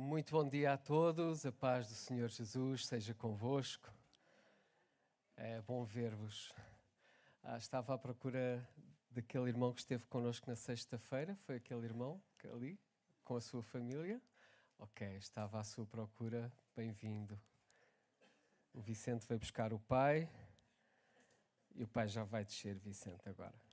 Muito bom dia a todos, a paz do Senhor Jesus seja convosco. É bom ver-vos. Ah, estava à procura daquele irmão que esteve connosco na sexta-feira, foi aquele irmão ali, com a sua família. Ok, estava à sua procura, bem-vindo. O Vicente veio buscar o pai e o pai já vai descer, Vicente, agora.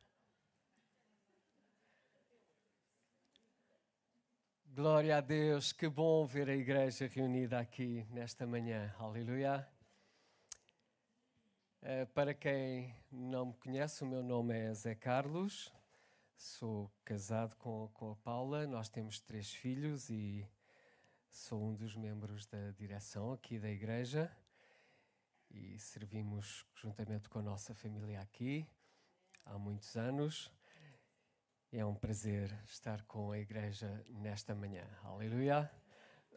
Glória a Deus, que bom ver a igreja reunida aqui nesta manhã. Aleluia. Uh, para quem não me conhece, o meu nome é Zé Carlos, sou casado com a Paula, nós temos três filhos e sou um dos membros da direção aqui da igreja e servimos juntamente com a nossa família aqui há muitos anos. É um prazer estar com a igreja nesta manhã. Aleluia.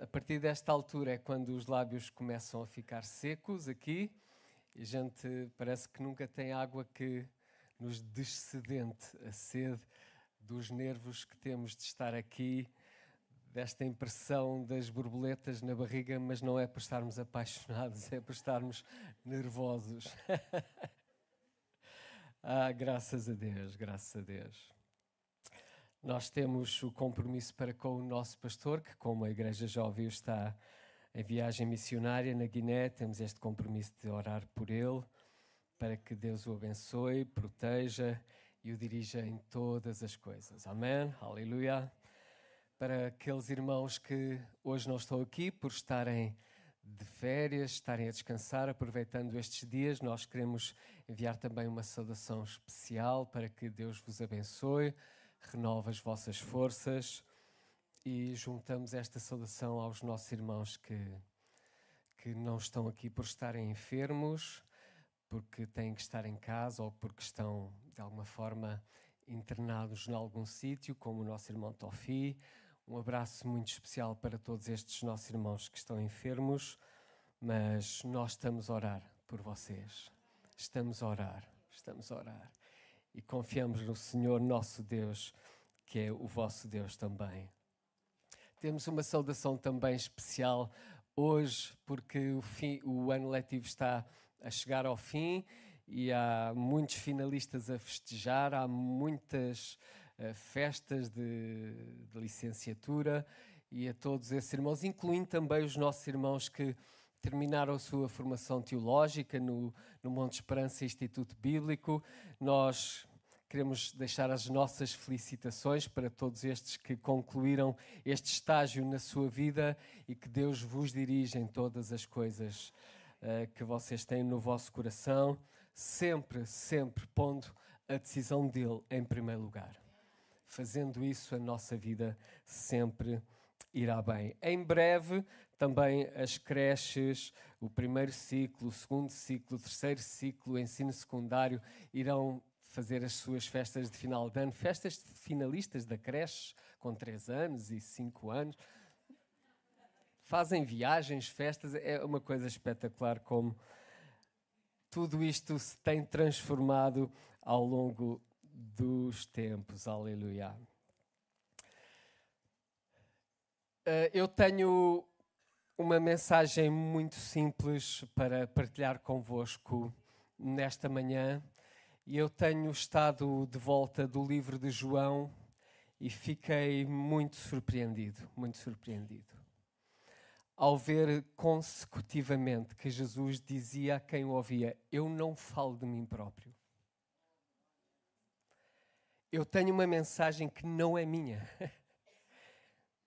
A partir desta altura é quando os lábios começam a ficar secos aqui e a gente parece que nunca tem água que nos descedente a sede dos nervos que temos de estar aqui, desta impressão das borboletas na barriga, mas não é por estarmos apaixonados, é por estarmos nervosos. ah, graças a Deus, graças a Deus. Nós temos o compromisso para com o nosso pastor, que, como a igreja ouviu, está em viagem missionária na Guiné. Temos este compromisso de orar por ele, para que Deus o abençoe, proteja e o dirija em todas as coisas. Amém? Aleluia. Para aqueles irmãos que hoje não estão aqui por estarem de férias, estarem a descansar, aproveitando estes dias, nós queremos enviar também uma saudação especial para que Deus vos abençoe renova as vossas forças e juntamos esta saudação aos nossos irmãos que, que não estão aqui por estarem enfermos, porque têm que estar em casa ou porque estão, de alguma forma, internados em algum sítio, como o nosso irmão Tofi. Um abraço muito especial para todos estes nossos irmãos que estão enfermos, mas nós estamos a orar por vocês. Estamos a orar, estamos a orar e confiamos no Senhor nosso Deus, que é o vosso Deus também. Temos uma saudação também especial hoje, porque o, fim, o ano letivo está a chegar ao fim e há muitos finalistas a festejar, há muitas uh, festas de, de licenciatura e a todos esses irmãos, incluindo também os nossos irmãos que terminaram a sua formação teológica no, no Monte Esperança Instituto Bíblico. Nós queremos deixar as nossas felicitações para todos estes que concluíram este estágio na sua vida e que Deus vos dirija em todas as coisas uh, que vocês têm no vosso coração, sempre, sempre pondo a decisão dele em primeiro lugar. Fazendo isso, a nossa vida sempre irá bem. Em breve, também as creches, o primeiro ciclo, o segundo ciclo, o terceiro ciclo, o ensino secundário irão fazer as suas festas de final de ano, festas de finalistas da creche com 3 anos e 5 anos. Fazem viagens, festas, é uma coisa espetacular como tudo isto se tem transformado ao longo dos tempos. Aleluia. Eh, eu tenho uma mensagem muito simples para partilhar convosco nesta manhã. Eu tenho estado de volta do livro de João e fiquei muito surpreendido, muito surpreendido. Ao ver consecutivamente que Jesus dizia a quem o ouvia: Eu não falo de mim próprio. Eu tenho uma mensagem que não é minha.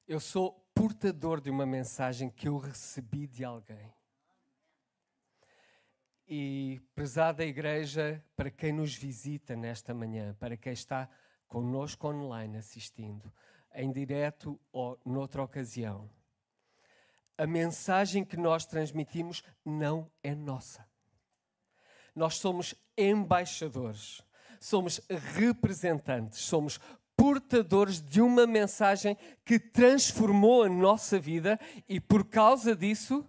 Eu sou portador de uma mensagem que eu recebi de alguém. E, prezada igreja, para quem nos visita nesta manhã, para quem está conosco online assistindo, em direto ou noutra ocasião, a mensagem que nós transmitimos não é nossa. Nós somos embaixadores, somos representantes, somos portadores de uma mensagem que transformou a nossa vida e por causa disso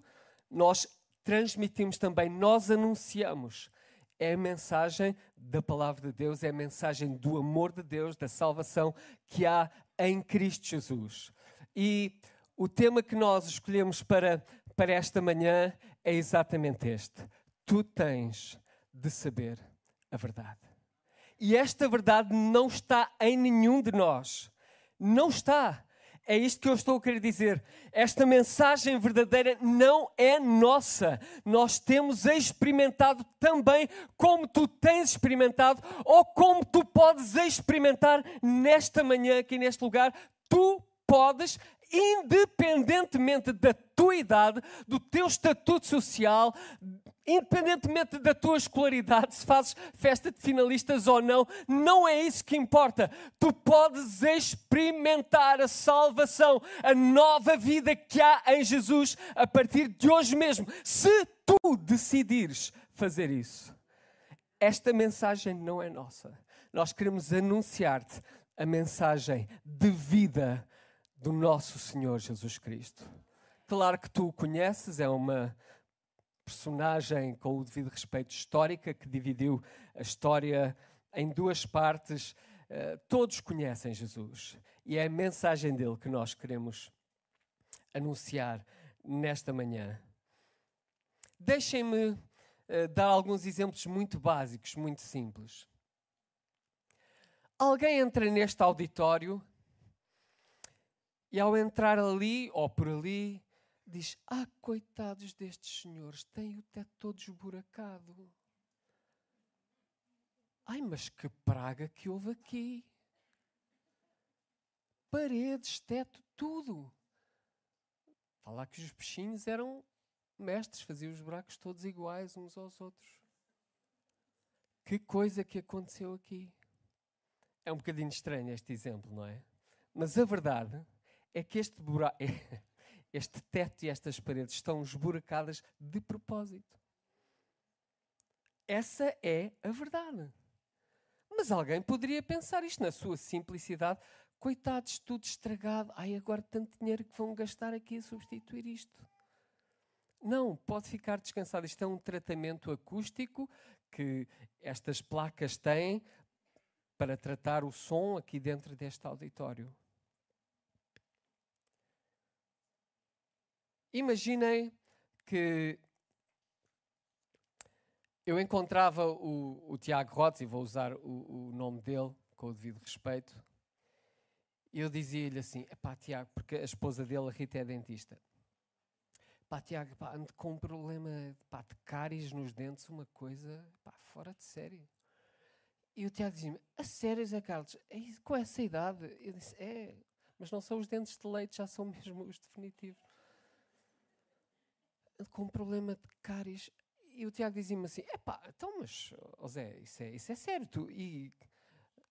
nós transmitimos também, nós anunciamos. É a mensagem da palavra de Deus, é a mensagem do amor de Deus, da salvação que há em Cristo Jesus. E o tema que nós escolhemos para, para esta manhã é exatamente este. Tu tens de saber a verdade. E esta verdade não está em nenhum de nós. Não está. É isto que eu estou a querer dizer. Esta mensagem verdadeira não é nossa. Nós temos experimentado também como tu tens experimentado ou como tu podes experimentar nesta manhã, aqui neste lugar. Tu podes independentemente da tua idade, do teu estatuto social, independentemente da tua escolaridade, se fazes festa de finalistas ou não, não é isso que importa. Tu podes experimentar a salvação, a nova vida que há em Jesus a partir de hoje mesmo, se tu decidires fazer isso. Esta mensagem não é nossa. Nós queremos anunciar-te a mensagem de vida do nosso Senhor Jesus Cristo. Claro que tu o conheces, é uma personagem com o devido respeito histórica que dividiu a história em duas partes. Uh, todos conhecem Jesus e é a mensagem dele que nós queremos anunciar nesta manhã. Deixem-me uh, dar alguns exemplos muito básicos, muito simples. Alguém entra neste auditório e ao entrar ali ou por ali, diz: Ah, coitados destes senhores, têm o teto todo esburacado. Ai, mas que praga que houve aqui. Paredes, teto, tudo. Falar que os peixinhos eram mestres, faziam os buracos todos iguais uns aos outros. Que coisa que aconteceu aqui. É um bocadinho estranho este exemplo, não é? Mas a verdade é que este, buraco, este teto e estas paredes estão esburacadas de propósito. Essa é a verdade. Mas alguém poderia pensar isto na sua simplicidade. Coitados, tudo estragado. Ai, agora tanto dinheiro que vão gastar aqui a substituir isto. Não, pode ficar descansado. Isto é um tratamento acústico que estas placas têm para tratar o som aqui dentro deste auditório. Imaginem que eu encontrava o, o Tiago Rotes, e vou usar o, o, nome dele com o devido respeito, e eu dizia-lhe assim: pá, Tiago, porque a esposa dele, a Rita, é dentista. Pá, Tiago, pá, ando com um problema pá, de cáries nos dentes, uma coisa pá, fora de série. E o Tiago dizia-me: A sério, Zé Carlos, é com essa idade? Eu disse: É, mas não são os dentes de leite, já são mesmo os definitivos com um problema de cáries. E o Tiago dizia-me assim: é pá, então, mas, oh Zé, isso é, isso é sério. Tu, e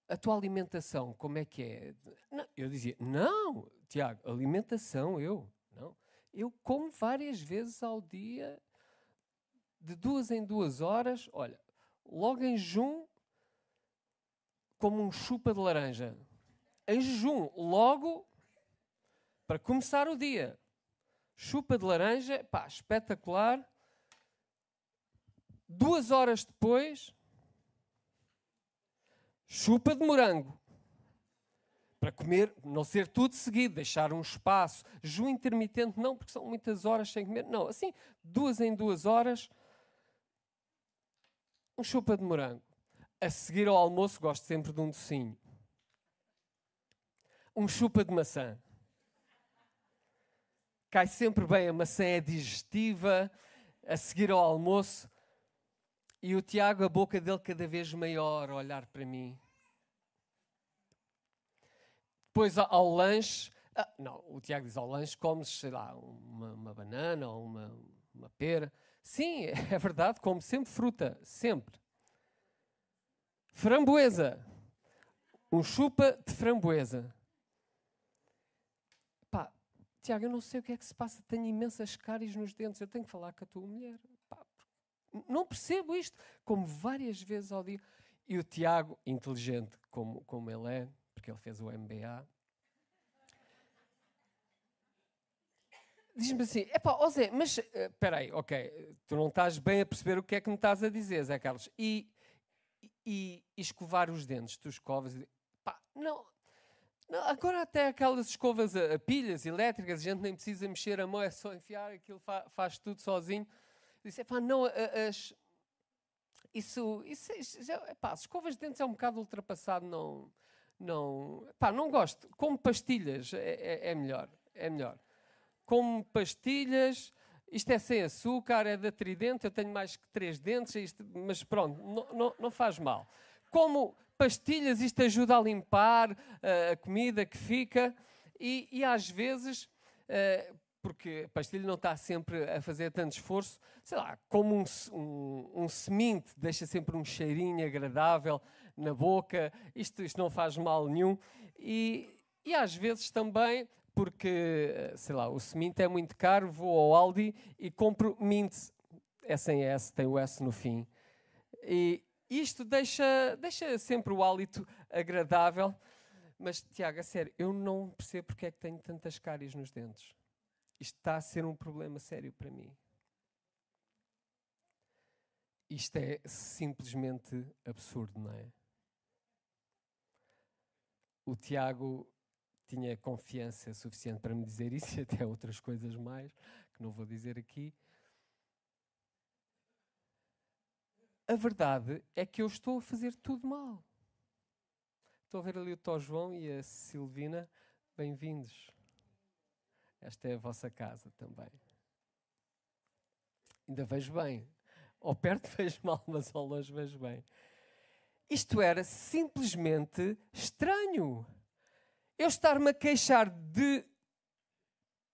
a tua alimentação, como é que é? Não, eu dizia: não, Tiago, alimentação, eu. Não. Eu como várias vezes ao dia, de duas em duas horas. Olha, logo em jejum, como um chupa de laranja. Em jejum, logo para começar o dia chupa de laranja, pá, espetacular. Duas horas depois, chupa de morango. Para comer, não ser tudo seguido, deixar um espaço. Ju intermitente, não, porque são muitas horas sem comer. Não, assim, duas em duas horas, um chupa de morango. A seguir ao almoço, gosto sempre de um docinho. Um chupa de maçã cai sempre bem, a maçã é digestiva, a seguir ao almoço. E o Tiago, a boca dele cada vez maior, a olhar para mim. Depois ao lanche, ah, não, o Tiago diz ao lanche, comes, sei lá, uma, uma banana ou uma, uma pera. Sim, é verdade, como sempre fruta, sempre. Framboesa. Um chupa de framboesa. Tiago, eu não sei o que é que se passa, tenho imensas cáries nos dentes, eu tenho que falar com a tua mulher. Pá, não percebo isto, como várias vezes ao dia. E o Tiago, inteligente como, como ele é, porque ele fez o MBA, diz-me assim: é pá, Zé, mas eh, espera aí, ok, tu não estás bem a perceber o que é que me estás a dizer, Zé Carlos. E, e, e escovar os dentes, tu escovas. Pá, não, Agora até aquelas escovas a, a, pilhas elétricas, a gente nem precisa mexer a mão, é só enfiar, aquilo fa, faz tudo sozinho. Disse, pá, não, as, isso, isso, isso já, epá, as escovas de dentes é um bocado ultrapassado, não, não, pá, não gosto. Como pastilhas é, é, é melhor, é melhor. Como pastilhas, isto é sem açúcar, é da tridente, eu tenho mais que três dentes, isto, mas pronto, não, não, não faz mal. Como pastilhas, isto ajuda a limpar uh, a comida que fica e, e às vezes, uh, porque a pastilha não está sempre a fazer tanto esforço, sei lá, como um, um, um deixa sempre um cheirinho agradável na boca, isto, isto não faz mal nenhum. E, e às vezes também, porque, eh, sei lá, o semente é muito caro, vou ao Aldi e compro mint, é sem S, tem o S no fim. E, isto deixa, deixa sempre o hálito agradável. Mas, Tiago, a sério, eu não percebo porque é que tenho tantas cáries nos dentes. Isto está a ser um problema sério para mim. Isto é simplesmente absurdo, não é? O Tiago tinha confiança suficiente para me dizer isso e até outras coisas mais, que não vou dizer aqui. A verdade é que eu estou a fazer tudo mal. Estou a ver ali o Tó João e a Silvina. Bem-vindos. Esta é a vossa casa também. Ainda vejo bem. Ao perto vejo mal, mas ao longe vejo bem. Isto era simplesmente estranho. Eu estar-me a queixar de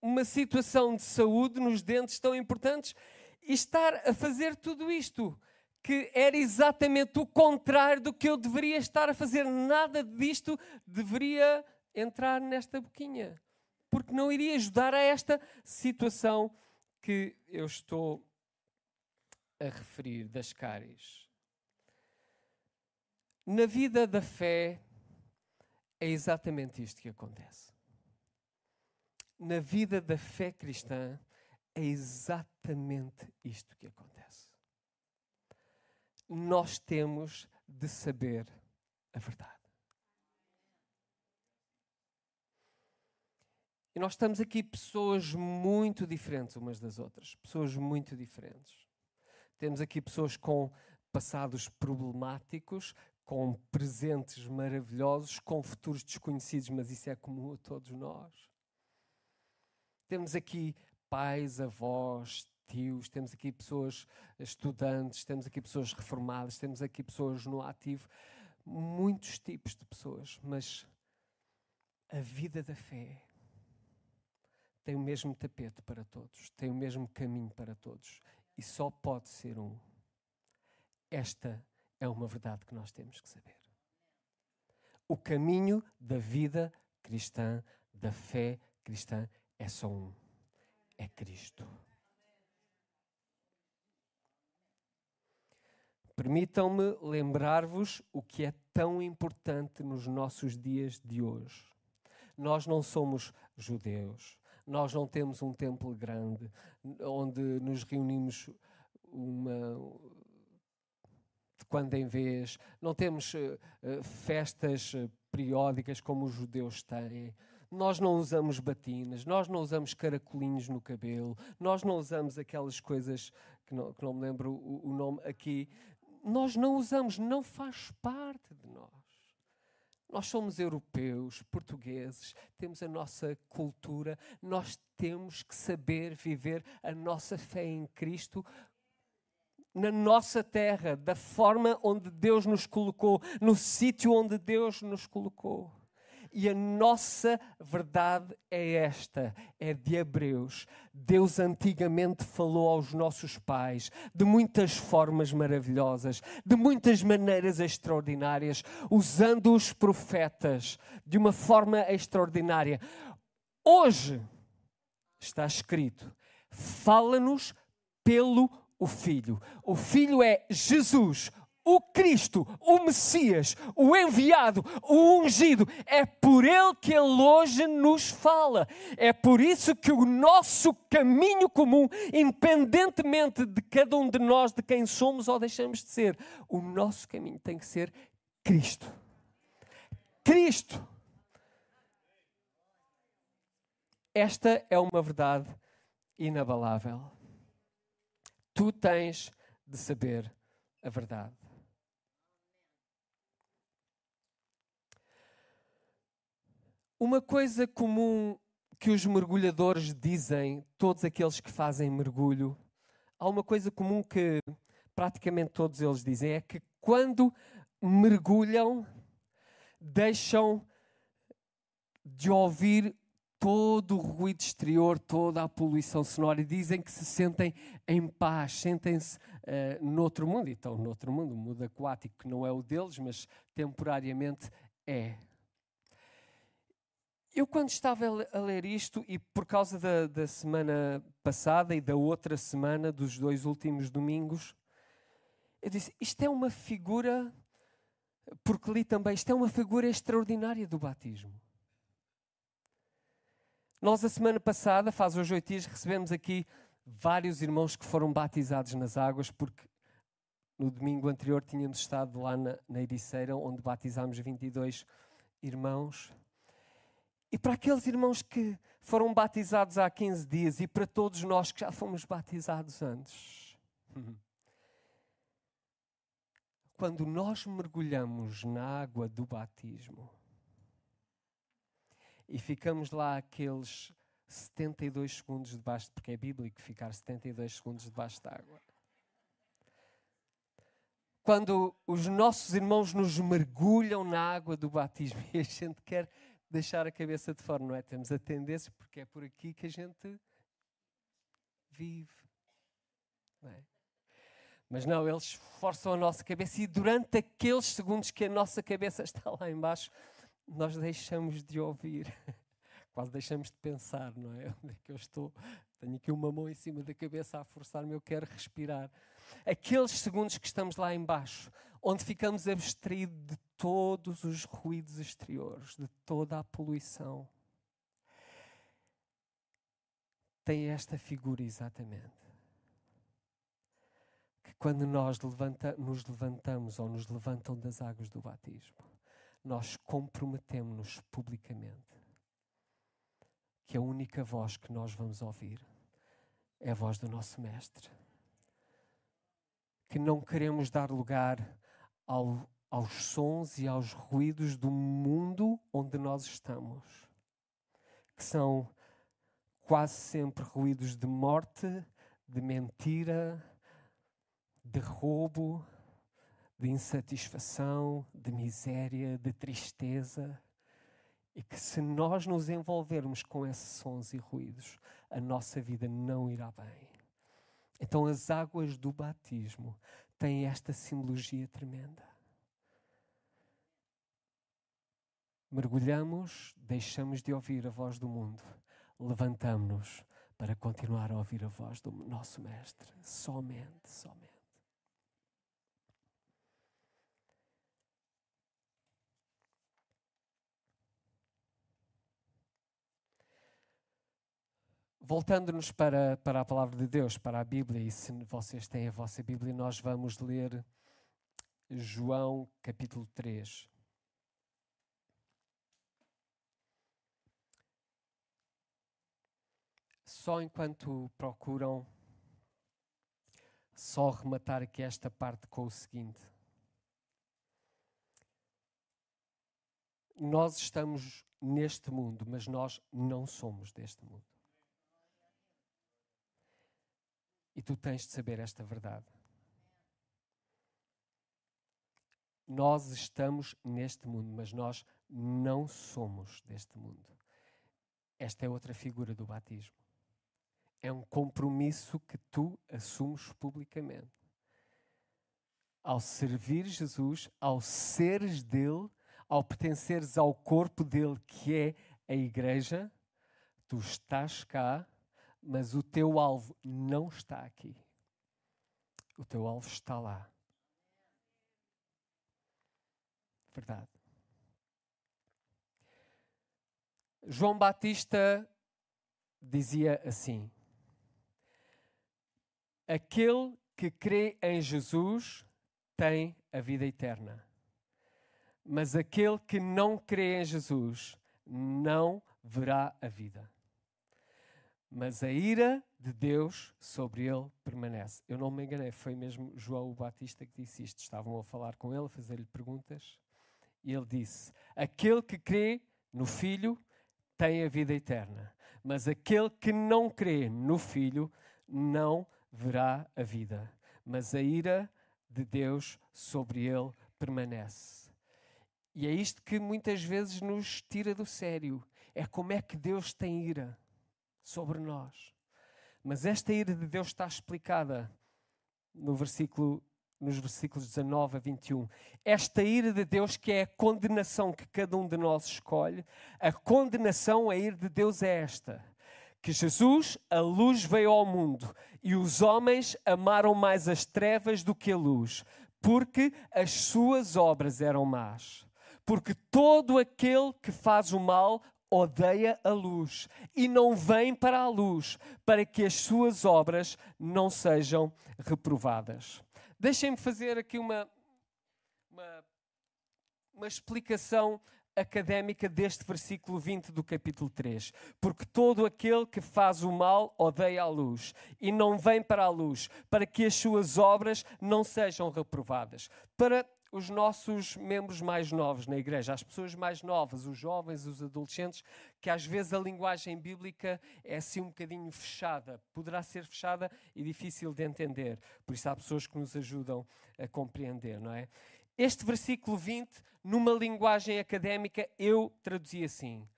uma situação de saúde nos dentes tão importantes e estar a fazer tudo isto que era exatamente o contrário do que eu deveria estar a fazer. Nada disto deveria entrar nesta boquinha, porque não iria ajudar a esta situação que eu estou a referir das cáries. Na vida da fé é exatamente isto que acontece. Na vida da fé cristã é exatamente isto que acontece nós temos de saber a verdade. E nós estamos aqui pessoas muito diferentes umas das outras, pessoas muito diferentes. Temos aqui pessoas com passados problemáticos, com presentes maravilhosos, com futuros desconhecidos, mas isso é comum a todos nós. Temos aqui pais, avós, tios, temos aqui pessoas estudantes, temos aqui pessoas reformadas, temos aqui pessoas no ativo, muitos tipos de pessoas, mas a vida da fé tem o mesmo tapete para todos, tem o mesmo caminho para todos e só pode ser um. Esta é uma verdade que nós temos que saber. O caminho da vida cristã, da fé cristã, é só um: é Cristo. Permitam-me lembrar-vos o que é tão importante nos nossos dias de hoje. Nós não somos judeus, nós não temos um templo grande onde nos reunimos uma, de quando em vez, não temos uh, festas uh, periódicas como os judeus têm. Nós não usamos batinas, nós não usamos caracolinhos no cabelo, nós não usamos aquelas coisas que não, que não me lembro o, o nome aqui, nós não usamos, não faz parte de nós. Nós somos europeus, portugueses, temos a nossa cultura, nós temos que saber viver a nossa fé em Cristo na nossa terra, da forma onde Deus nos colocou, no sítio onde Deus nos colocou. E a nossa verdade é esta, é de Hebreus. Deus antigamente falou aos nossos pais de muitas formas maravilhosas, de muitas maneiras extraordinárias, usando os profetas de uma forma extraordinária. Hoje está escrito: fala-nos pelo o Filho. O Filho é Jesus, o Cristo, o Messias, o enviado, o ungido. É por ele que ele hoje nos fala. É por isso que o nosso caminho comum, independentemente de cada um de nós, de quem somos ou deixamos de ser, o nosso caminho tem que ser Cristo. Cristo. esta é uma verdade inabalável. Tu tens de saber a verdade. Uma coisa comum que os mergulhadores dizem, todos aqueles que fazem mergulho, há uma coisa comum que praticamente todos eles dizem: é que quando mergulham, deixam de ouvir todo o ruído exterior, toda a poluição sonora e dizem que se sentem em paz, sentem-se uh, noutro mundo. Então, noutro mundo, um mundo aquático que não é o deles, mas temporariamente é. Eu, quando estava a ler isto, e por causa da, da semana passada e da outra semana, dos dois últimos domingos, eu disse: isto é uma figura, porque li também, isto é uma figura extraordinária do batismo. Nós, a semana passada, faz hoje oito dias, recebemos aqui vários irmãos que foram batizados nas águas, porque no domingo anterior tínhamos estado lá na, na Ericeira, onde batizámos 22 irmãos. E para aqueles irmãos que foram batizados há 15 dias e para todos nós que já fomos batizados antes, quando nós mergulhamos na água do batismo, e ficamos lá aqueles 72 segundos debaixo, porque é bíblico ficar 72 segundos debaixo d'água. Quando os nossos irmãos nos mergulham na água do batismo e a gente quer deixar a cabeça de fora, não é? Temos a tendência, porque é por aqui que a gente vive. Não é? Mas não, eles forçam a nossa cabeça e durante aqueles segundos que a nossa cabeça está lá embaixo, nós deixamos de ouvir, quase deixamos de pensar, não é? Onde é que eu estou? Tenho aqui uma mão em cima da cabeça a forçar-me, eu quero respirar. Aqueles segundos que estamos lá embaixo, onde ficamos abstraídos de todos os ruídos exteriores, de toda a poluição, tem esta figura exatamente. Que quando nós levanta, nos levantamos ou nos levantam das águas do batismo, nós comprometemos-nos publicamente que a única voz que nós vamos ouvir é a voz do nosso Mestre. Que não queremos dar lugar ao, aos sons e aos ruídos do mundo onde nós estamos, que são quase sempre ruídos de morte, de mentira, de roubo, de insatisfação, de miséria, de tristeza. E que se nós nos envolvermos com esses sons e ruídos, a nossa vida não irá bem. Então as águas do batismo têm esta simbologia tremenda. Mergulhamos, deixamos de ouvir a voz do mundo, levantamos-nos para continuar a ouvir a voz do nosso Mestre. Somente, somente. Voltando-nos para, para a palavra de Deus, para a Bíblia, e se vocês têm a vossa Bíblia, nós vamos ler João capítulo 3. Só enquanto procuram, só rematar aqui esta parte com o seguinte. Nós estamos neste mundo, mas nós não somos deste mundo. E tu tens de saber esta verdade. Nós estamos neste mundo, mas nós não somos deste mundo. Esta é outra figura do batismo. É um compromisso que tu assumes publicamente. Ao servir Jesus, ao seres dele, ao pertenceres ao corpo dele, que é a igreja, tu estás cá mas o teu alvo não está aqui. O teu alvo está lá. Verdade. João Batista dizia assim: Aquele que crê em Jesus tem a vida eterna. Mas aquele que não crê em Jesus não verá a vida. mas a ira de Deus sobre ele permanece. Eu não me enganei, foi mesmo João o Batista que disse isto. Estavam a falar com ele, a fazer-lhe perguntas, e ele disse: Aquele que crê no Filho tem a vida eterna, mas aquele que não crê no Filho não verá a vida, mas a ira de Deus sobre ele permanece. E é isto que muitas vezes nos tira do sério. É como é que Deus tem ira sobre nós. Mas esta ira de Deus está explicada no versículo, nos versículos 19 a 21. Esta ira de Deus, que é a condenação que cada um de nós escolhe, a condenação, a ira de Deus é esta: que Jesus, a luz, veio ao mundo e os homens amaram mais as trevas do que a luz, porque as suas obras eram más. Porque todo aquele que faz o mal odeia a luz e não vem para a luz, para que as suas obras não sejam reprovadas. Deixem-me fazer aqui uma, uma, uma explicação académica deste versículo 20 do capítulo 3. Porque todo aquele que faz o mal odeia a luz e não vem para a luz, para que as suas obras não sejam reprovadas. Para os nossos membros mais novos na igreja, as pessoas mais novas, os jovens, os adolescentes, que às vezes a linguagem bíblica é assim um bocadinho fechada, poderá ser fechada e difícil de entender. Por isso há pessoas que nos ajudam a compreender, não é? Este versículo 20, numa linguagem académica, eu traduzi assim: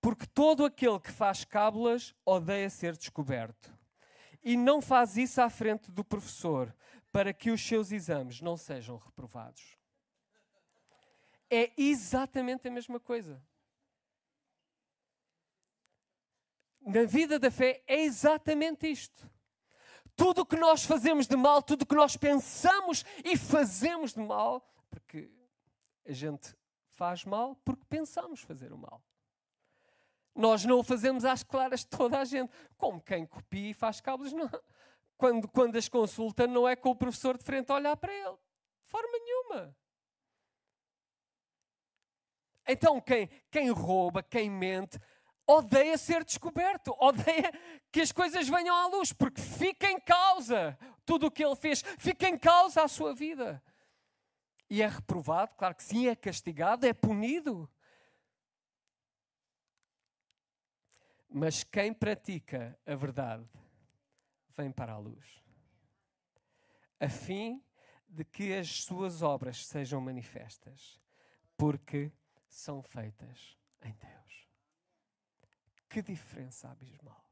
Porque todo aquele que faz cábulas odeia ser descoberto. E não faz isso à frente do professor, para que os seus exames não sejam reprovados. É exatamente a mesma coisa. Na vida da fé é exatamente isto. Tudo o que nós fazemos de mal, tudo o que nós pensamos e fazemos de mal, porque a gente faz mal porque pensamos fazer o mal. Nós não o fazemos às claras de toda a gente. Como quem copia e faz cabos, não quando, quando as consulta, não é com o professor de frente a olhar para ele. De forma nenhuma. Então, quem, quem rouba, quem mente, odeia ser descoberto, odeia que as coisas venham à luz, porque fica em causa tudo o que ele fez, fica em causa a sua vida. E é reprovado, claro que sim, é castigado, é punido. Mas quem pratica a verdade vem para a luz, a fim de que as suas obras sejam manifestas, porque são feitas em Deus. Que diferença abismal!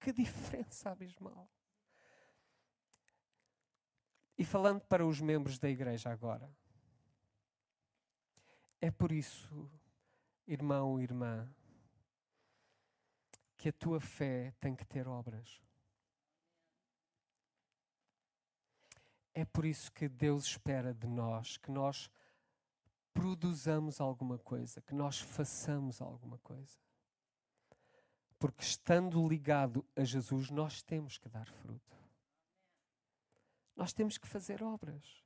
Que diferença abismal! E falando para os membros da igreja agora, é por isso, irmão, irmã, que a tua fé tem que ter obras. É por isso que Deus espera de nós que nós produzamos alguma coisa, que nós façamos alguma coisa. Porque estando ligado a Jesus, nós temos que dar fruto. Nós temos que fazer obras.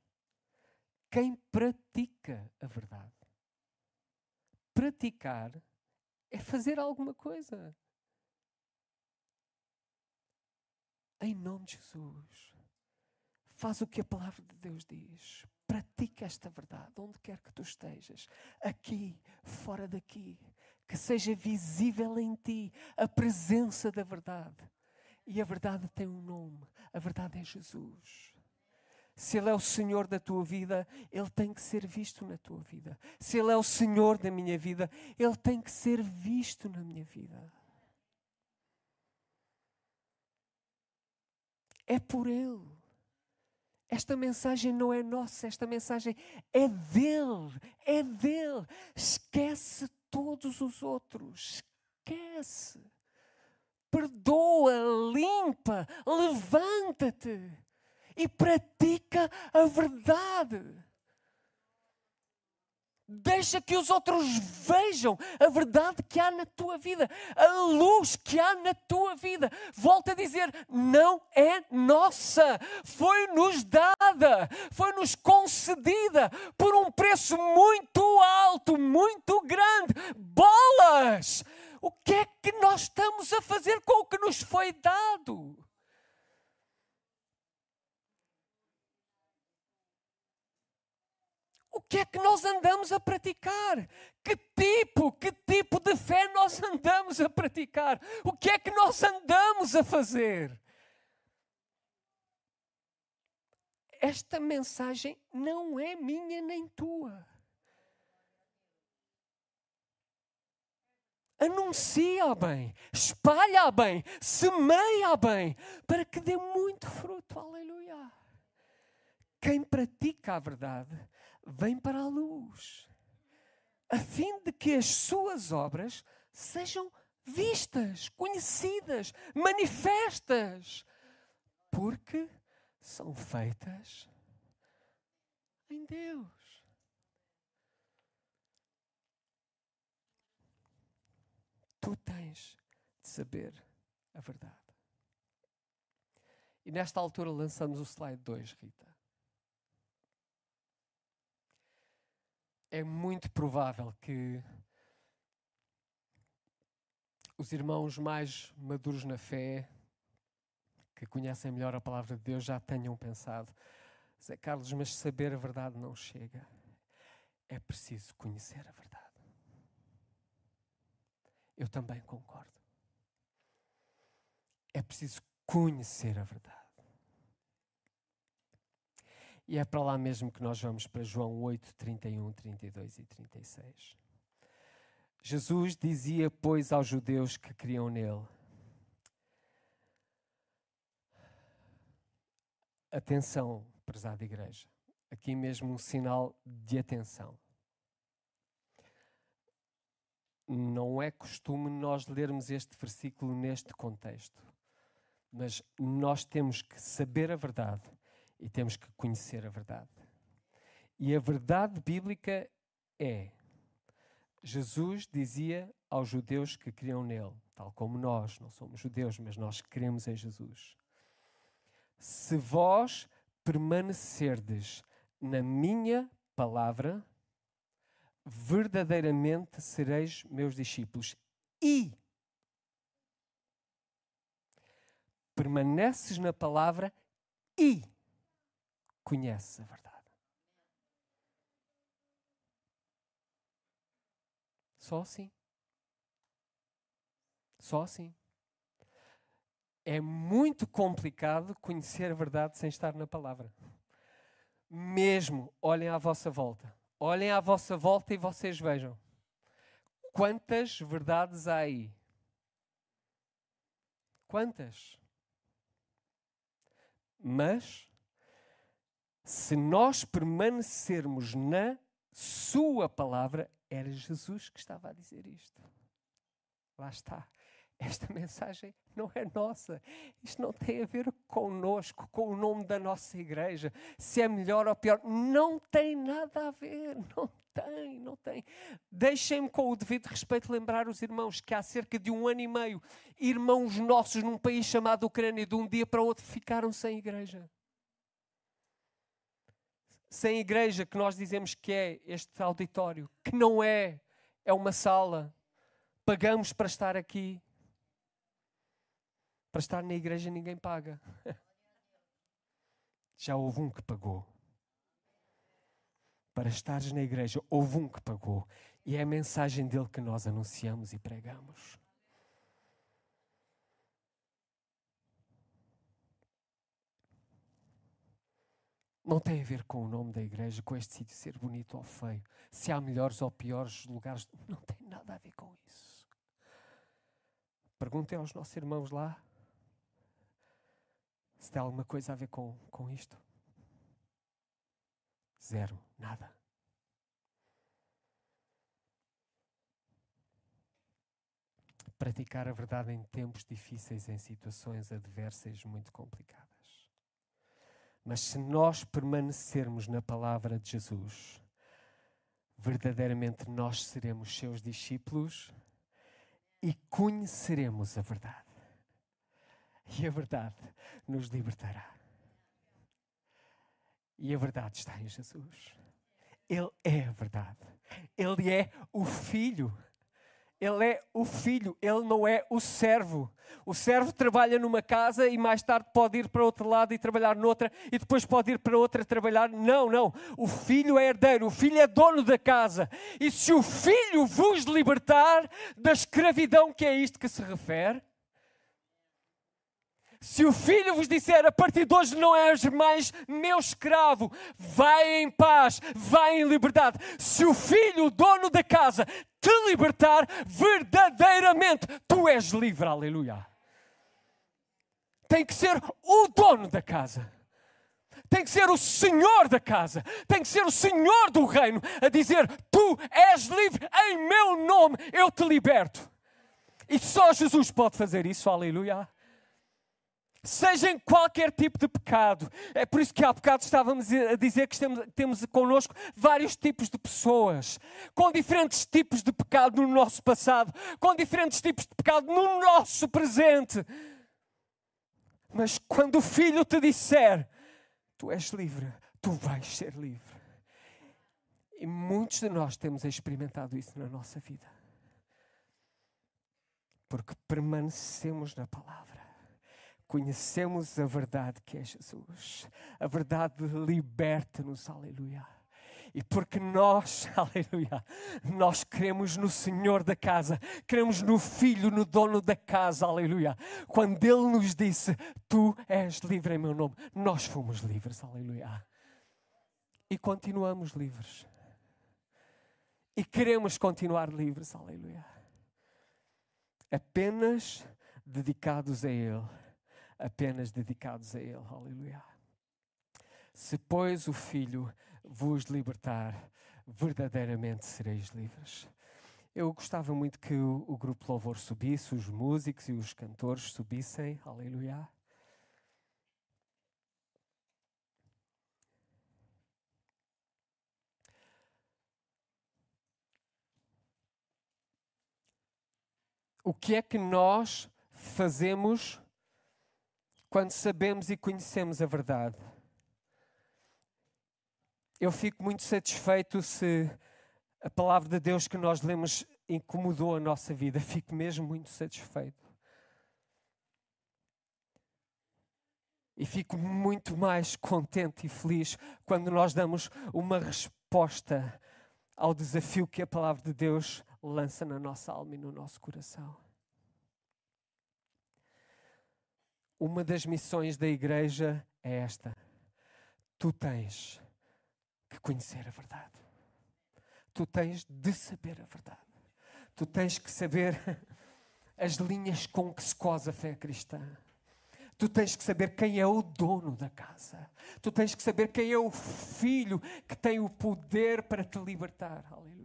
Quem pratica a verdade. Praticar é fazer alguma coisa. Em nome de Jesus. Faz o que a palavra de Deus diz. Pratica esta verdade, onde quer que tu estejas, aqui, fora daqui. Que seja visível em ti a presença da verdade. E a verdade tem um nome: a verdade é Jesus. Se Ele é o Senhor da tua vida, Ele tem que ser visto na tua vida. Se Ele é o Senhor da minha vida, Ele tem que ser visto na minha vida. É por Ele. Esta mensagem não é nossa, esta mensagem é dele, é dele. Esquece todos os outros, esquece. Perdoa, limpa, levanta-te e pratica a verdade. Deixa que os outros vejam a verdade que há na tua vida, a luz que há na tua vida. Volto a dizer: não é nossa, foi-nos dada, foi-nos concedida por um preço muito alto, muito grande. Bolas! O que é que nós estamos a fazer com o que nos foi dado? Que é que nós andamos a praticar? Que tipo, que tipo de fé nós andamos a praticar? O que é que nós andamos a fazer? Esta mensagem não é minha nem tua. Anuncia bem, espalha bem, semeia bem, para que dê muito fruto. Aleluia. Quem pratica a verdade vem para a luz, a fim de que as suas obras sejam vistas, conhecidas, manifestas, porque são feitas em Deus. Tu tens de saber a verdade. E nesta altura lançamos o slide 2, Rita. É muito provável que os irmãos mais maduros na fé, que conhecem melhor a palavra de Deus, já tenham pensado: Zé Carlos, mas saber a verdade não chega. É preciso conhecer a verdade. Eu também concordo. É preciso conhecer a verdade. E é para lá mesmo que nós vamos para João 8, 31, 32 e 36. Jesus dizia, pois, aos judeus que criam nele: Atenção, prezada igreja. Aqui mesmo um sinal de atenção. Não é costume nós lermos este versículo neste contexto, mas nós temos que saber a verdade e temos que conhecer a verdade. E a verdade bíblica é: Jesus dizia aos judeus que criam nele, tal como nós, não somos judeus, mas nós cremos em Jesus. Se vós permanecerdes na minha palavra, verdadeiramente sereis meus discípulos. E permaneces na palavra e conhece a verdade. Só assim. Só assim. É muito complicado conhecer a verdade sem estar na palavra. Mesmo, olhem à vossa volta. Olhem à vossa volta e vocês vejam. Quantas verdades há aí? Quantas? Mas se nós permanecermos na Sua palavra, era Jesus que estava a dizer isto. Lá está. Esta mensagem não é nossa. Isto não tem a ver conosco, com o nome da nossa igreja. Se é melhor ou pior. Não tem nada a ver. Não tem, não tem. Deixem-me, com o devido respeito, lembrar os irmãos que há cerca de um ano e meio, irmãos nossos num país chamado Ucrânia, de um dia para o outro ficaram sem igreja sem igreja, que nós dizemos que é este auditório, que não é, é uma sala. Pagamos para estar aqui. Para estar na igreja ninguém paga. Já houve um que pagou. Para estares na igreja, houve um que pagou. E é a mensagem dele que nós anunciamos e pregamos. Não tem a ver com o nome da igreja, com este sítio ser bonito ou feio, se há melhores ou piores lugares. Não tem nada a ver com isso. Perguntem aos nossos irmãos lá se tem alguma coisa a ver com, com isto. Zero, nada. Praticar a verdade em tempos difíceis, em situações adversas muito complicadas. Mas se nós permanecermos na palavra de Jesus, verdadeiramente nós seremos seus discípulos e conheceremos a verdade. E a verdade nos libertará. E a verdade está em Jesus. Ele é a verdade. Ele é o Filho. Ele é o filho, ele não é o servo. O servo trabalha numa casa e mais tarde pode ir para outro lado e trabalhar noutra e depois pode ir para outra trabalhar. Não, não. O filho é herdeiro, o filho é dono da casa. E se o filho vos libertar da escravidão, que é isto que se refere, se o filho vos disser a partir de hoje não és mais meu escravo, vai em paz, vai em liberdade. Se o filho, o dono da casa, te libertar, verdadeiramente tu és livre. Aleluia. Tem que ser o dono da casa. Tem que ser o Senhor da casa, tem que ser o Senhor do reino a dizer: Tu és livre, em meu nome eu te liberto. E só Jesus pode fazer isso, aleluia seja em qualquer tipo de pecado. É por isso que há bocado estávamos a dizer que temos, temos connosco vários tipos de pessoas, com diferentes tipos de pecado no nosso passado, com diferentes tipos de pecado no nosso presente. Mas quando o filho te disser, tu és livre, tu vais ser livre. E muitos de nós temos experimentado isso na nossa vida. Porque permanecemos na palavra conhecemos a verdade que é Jesus. A verdade liberta-nos, aleluia. E porque nós, aleluia, nós cremos no Senhor da casa, cremos no Filho, no dono da casa, aleluia. Quando Ele nos disse, Tu és livre em meu nome, nós fomos livres, aleluia. E continuamos livres. E queremos continuar livres, aleluia. Apenas dedicados a Ele apenas dedicados a Ele. Aleluia. Se, pois, o Filho vos libertar, verdadeiramente sereis livres. Eu gostava muito que o, o grupo Louvor subisse, os músicos e os cantores subissem. Aleluia. O que é que nós fazemos quando sabemos e conhecemos a verdade. Eu fico muito satisfeito se a palavra de Deus que nós lemos incomodou a nossa vida. Fico mesmo muito satisfeito. E fico muito mais contente e feliz quando nós damos uma resposta ao desafio que a palavra de Deus lança na nossa alma e no nosso coração. Uma das missões da igreja é esta: tu tens que conhecer a verdade. Tu tens de saber a verdade. Tu tens que saber as linhas com que se cosa a fé cristã. Tu tens que saber quem é o dono da casa. Tu tens que saber quem é o filho que tem o poder para te libertar. Aleluia.